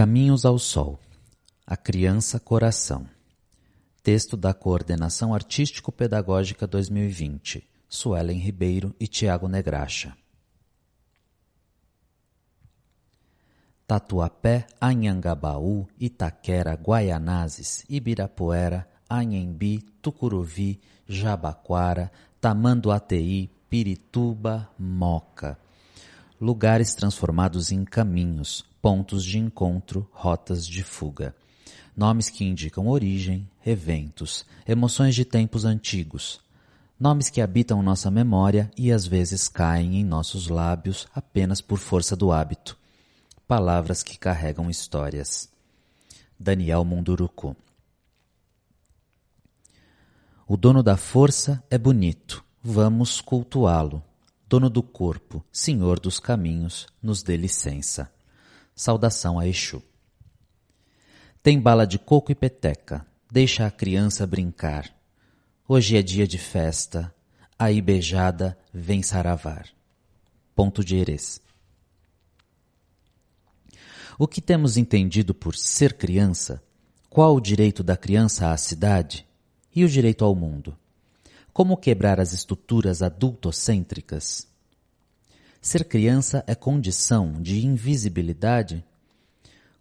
Caminhos ao Sol. A Criança Coração. Texto da Coordenação Artístico-Pedagógica 2020. Suelen Ribeiro e Tiago Negraxa. Tatuapé, Anhangabaú, Itaquera, Guaianazes, Ibirapuera, Anhembi, Tucuruvi, Jabaquara, Tamanduateí, Pirituba, Moca. Lugares transformados em caminhos, pontos de encontro, rotas de fuga. Nomes que indicam origem, eventos, emoções de tempos antigos. Nomes que habitam nossa memória e às vezes caem em nossos lábios apenas por força do hábito. Palavras que carregam histórias. Daniel Munduruku O dono da força é bonito, vamos cultuá-lo. Dono do corpo, senhor dos caminhos, nos dê licença. Saudação a Exu. Tem bala de coco e peteca. Deixa a criança brincar. Hoje é dia de festa. Aí beijada vem saravar. Ponto de Erês. O que temos entendido por ser criança? Qual o direito da criança à cidade? E o direito ao mundo? Como quebrar as estruturas adultocêntricas? Ser criança é condição de invisibilidade?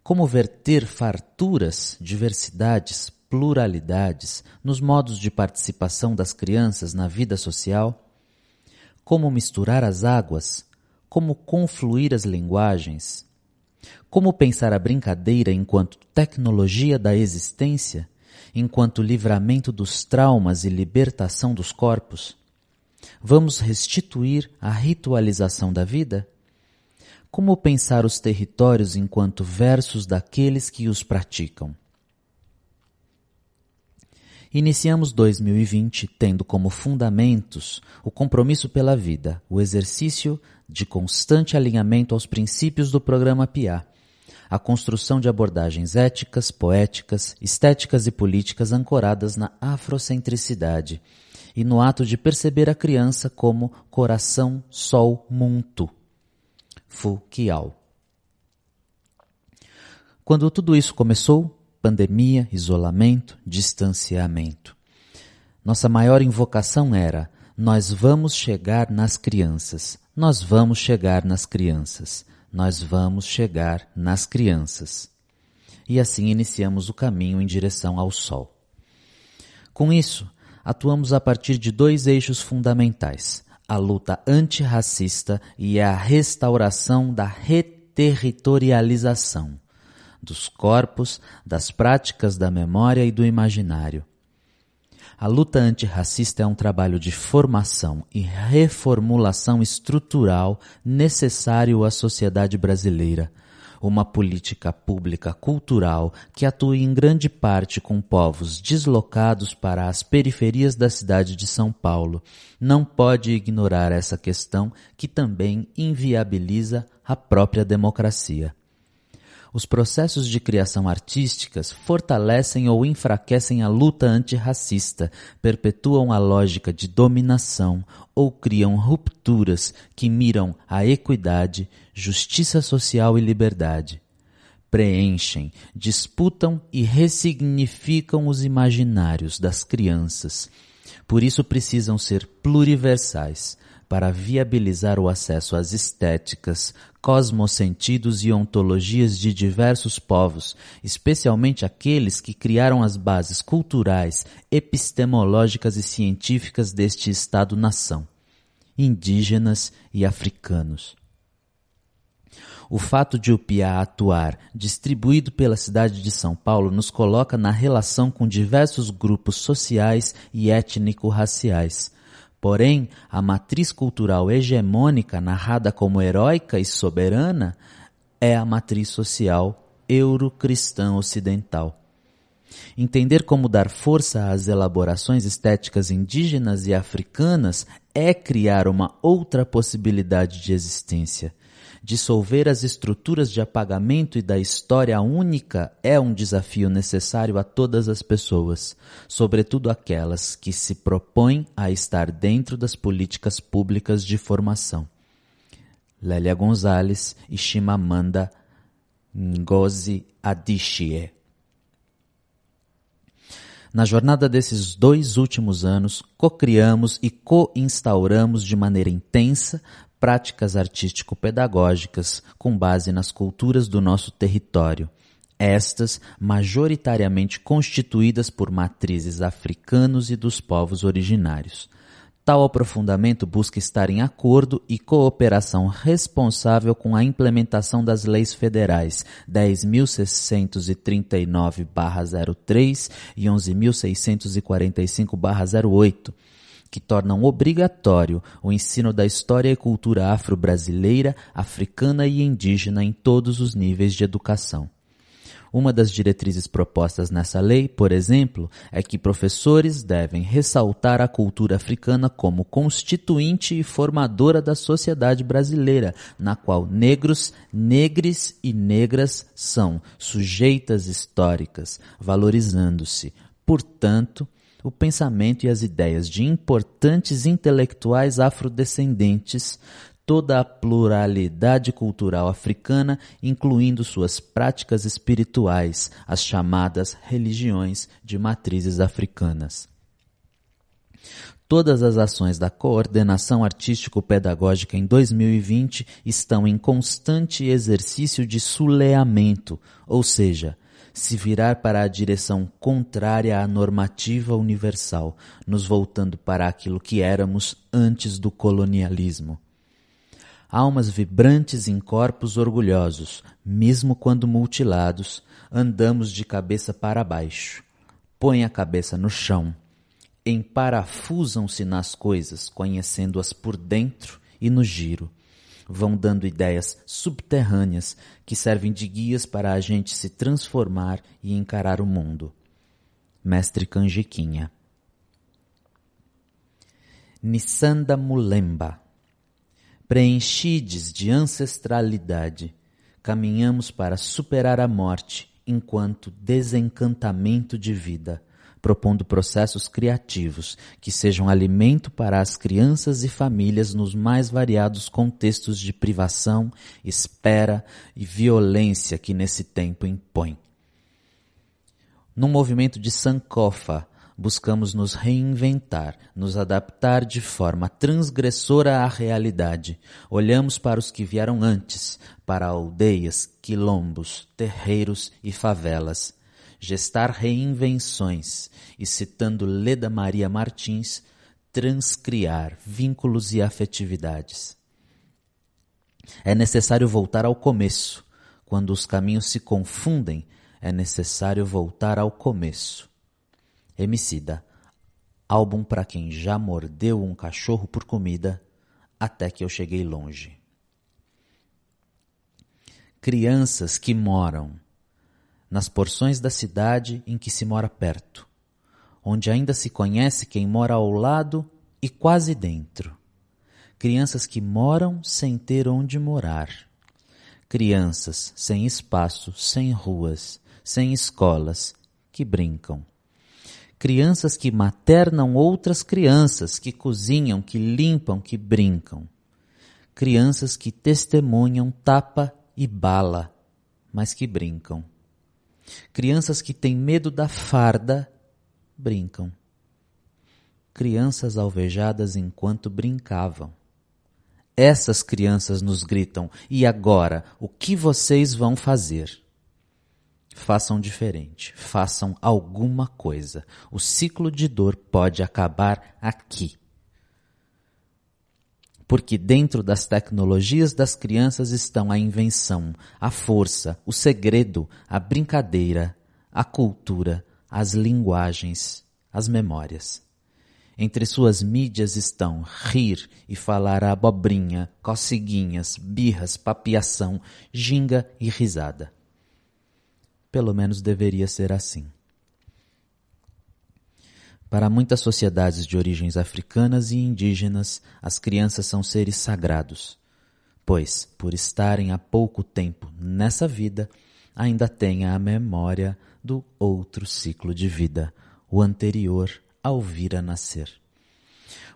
Como verter farturas, diversidades, pluralidades nos modos de participação das crianças na vida social? Como misturar as águas? Como confluir as linguagens? Como pensar a brincadeira enquanto tecnologia da existência, enquanto livramento dos traumas e libertação dos corpos? Vamos restituir a ritualização da vida? Como pensar os territórios enquanto versos daqueles que os praticam? Iniciamos 2020 tendo como fundamentos o compromisso pela vida, o exercício de constante alinhamento aos princípios do programa PIA, a construção de abordagens éticas, poéticas, estéticas e políticas ancoradas na afrocentricidade e no ato de perceber a criança como coração sol muntu. Fu. Quando tudo isso começou, pandemia, isolamento, distanciamento. Nossa maior invocação era: nós vamos chegar nas crianças, nós vamos chegar nas crianças, nós vamos chegar nas crianças. E assim iniciamos o caminho em direção ao sol. Com isso, atuamos a partir de dois eixos fundamentais: a luta antirracista e a restauração da reterritorialização dos corpos, das práticas da memória e do imaginário. A luta antirracista é um trabalho de formação e reformulação estrutural necessário à sociedade brasileira uma política pública cultural que atue em grande parte com povos deslocados para as periferias da cidade de São Paulo, não pode ignorar essa questão que também inviabiliza a própria democracia. Os processos de criação artísticas fortalecem ou enfraquecem a luta antirracista, perpetuam a lógica de dominação ou criam rupturas que miram a equidade, justiça social e liberdade. Preenchem, disputam e ressignificam os imaginários das crianças. Por isso precisam ser pluriversais, para viabilizar o acesso às estéticas, cosmosentidos e ontologias de diversos povos, especialmente aqueles que criaram as bases culturais, epistemológicas e científicas deste Estado-nação, indígenas e africanos. O fato de o PIA atuar distribuído pela cidade de São Paulo nos coloca na relação com diversos grupos sociais e étnico-raciais, Porém, a matriz cultural hegemônica, narrada como heróica e soberana, é a matriz social eurocristã ocidental. Entender como dar força às elaborações estéticas indígenas e africanas é criar uma outra possibilidade de existência. Dissolver as estruturas de apagamento e da história única é um desafio necessário a todas as pessoas, sobretudo aquelas que se propõem a estar dentro das políticas públicas de formação. Lélia Gonzalez e Chimamanda Ngozi Adichie. Na jornada desses dois últimos anos, cocriamos e co-instauramos de maneira intensa práticas artístico-pedagógicas com base nas culturas do nosso território, estas majoritariamente constituídas por matrizes africanos e dos povos originários. Tal aprofundamento busca estar em acordo e cooperação responsável com a implementação das leis federais 10.639-03 e 11.645-08, que tornam obrigatório o ensino da história e cultura afro-brasileira, africana e indígena em todos os níveis de educação. Uma das diretrizes propostas nessa lei, por exemplo, é que professores devem ressaltar a cultura africana como constituinte e formadora da sociedade brasileira, na qual negros, negres e negras são sujeitas históricas, valorizando-se, portanto, o pensamento e as ideias de importantes intelectuais afrodescendentes toda a pluralidade cultural africana, incluindo suas práticas espirituais, as chamadas religiões de matrizes africanas. Todas as ações da coordenação artístico-pedagógica em 2020 estão em constante exercício de suleamento, ou seja, se virar para a direção contrária à normativa universal, nos voltando para aquilo que éramos antes do colonialismo almas vibrantes em corpos orgulhosos, mesmo quando mutilados, andamos de cabeça para baixo. Põe a cabeça no chão. Emparafusam-se nas coisas, conhecendo-as por dentro e no giro. Vão dando ideias subterrâneas que servem de guias para a gente se transformar e encarar o mundo. Mestre Canjiquinha. Nissanda Mulemba preenchides de ancestralidade, caminhamos para superar a morte enquanto desencantamento de vida, propondo processos criativos que sejam alimento para as crianças e famílias nos mais variados contextos de privação, espera e violência que nesse tempo impõe. Num movimento de Sankofa, buscamos nos reinventar, nos adaptar de forma transgressora à realidade. Olhamos para os que vieram antes, para aldeias, quilombos, terreiros e favelas. Gestar reinvenções e, citando Leda Maria Martins, transcriar vínculos e afetividades. É necessário voltar ao começo. Quando os caminhos se confundem, é necessário voltar ao começo Emicida, álbum para quem já mordeu um cachorro por comida até que eu cheguei longe. Crianças que moram nas porções da cidade em que se mora perto, onde ainda se conhece quem mora ao lado e quase dentro. Crianças que moram sem ter onde morar. Crianças sem espaço, sem ruas, sem escolas, que brincam crianças que maternam outras crianças, que cozinham, que limpam, que brincam. Crianças que testemunham tapa e bala, mas que brincam. Crianças que têm medo da farda, brincam. Crianças alvejadas enquanto brincavam. Essas crianças nos gritam: e agora, o que vocês vão fazer? façam diferente, façam alguma coisa. O ciclo de dor pode acabar aqui. Porque dentro das tecnologias das crianças estão a invenção, a força, o segredo, a brincadeira, a cultura, as linguagens, as memórias. Entre suas mídias estão rir e falar a abobrinha, coceguinhas, birras, papiação, ginga e risada. Pelo menos deveria ser assim. Para muitas sociedades de origens africanas e indígenas, as crianças são seres sagrados, pois, por estarem há pouco tempo nessa vida, ainda têm a memória do outro ciclo de vida, o anterior ao vir a nascer.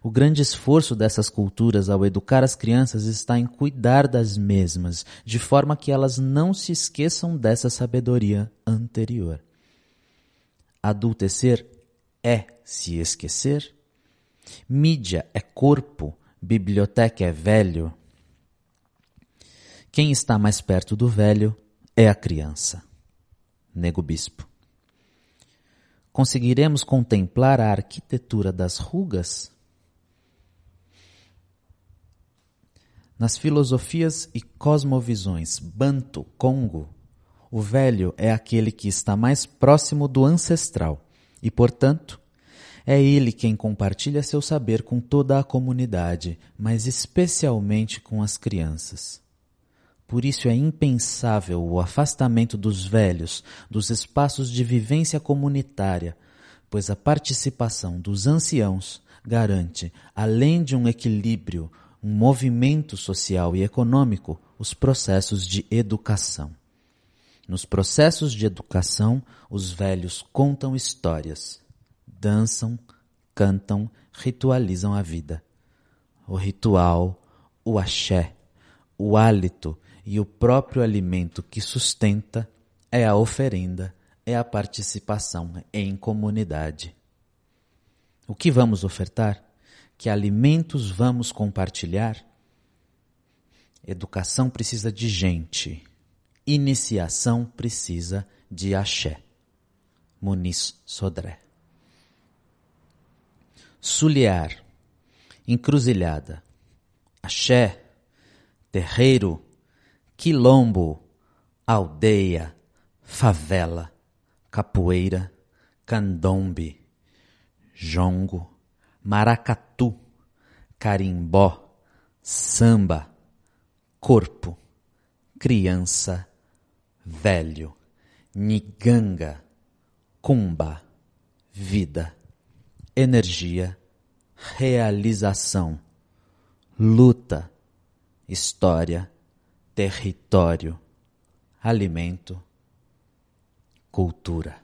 O grande esforço dessas culturas ao educar as crianças está em cuidar das mesmas, de forma que elas não se esqueçam dessa sabedoria anterior. Adultecer é se esquecer? Mídia é corpo, biblioteca é velho. Quem está mais perto do velho é a criança. Nego Bispo. Conseguiremos contemplar a arquitetura das rugas? Nas filosofias e cosmovisões Banto, Congo, o velho é aquele que está mais próximo do ancestral e, portanto, é ele quem compartilha seu saber com toda a comunidade, mas especialmente com as crianças. Por isso é impensável o afastamento dos velhos dos espaços de vivência comunitária, pois a participação dos anciãos garante, além de um equilíbrio, um movimento social e econômico, os processos de educação. Nos processos de educação, os velhos contam histórias dançam, cantam, ritualizam a vida. O ritual, o axé, o hálito e o próprio alimento que sustenta é a oferenda, é a participação em comunidade. O que vamos ofertar? Que alimentos vamos compartilhar? Educação precisa de gente. Iniciação precisa de axé. Muniz Sodré. Sulhear, encruzilhada, axé, terreiro, quilombo, aldeia, favela, capoeira, candombe, jongo, maracatu, carimbó, samba, corpo, criança, velho, niganga, cumba, vida energia, realização, luta, história, território, alimento, cultura.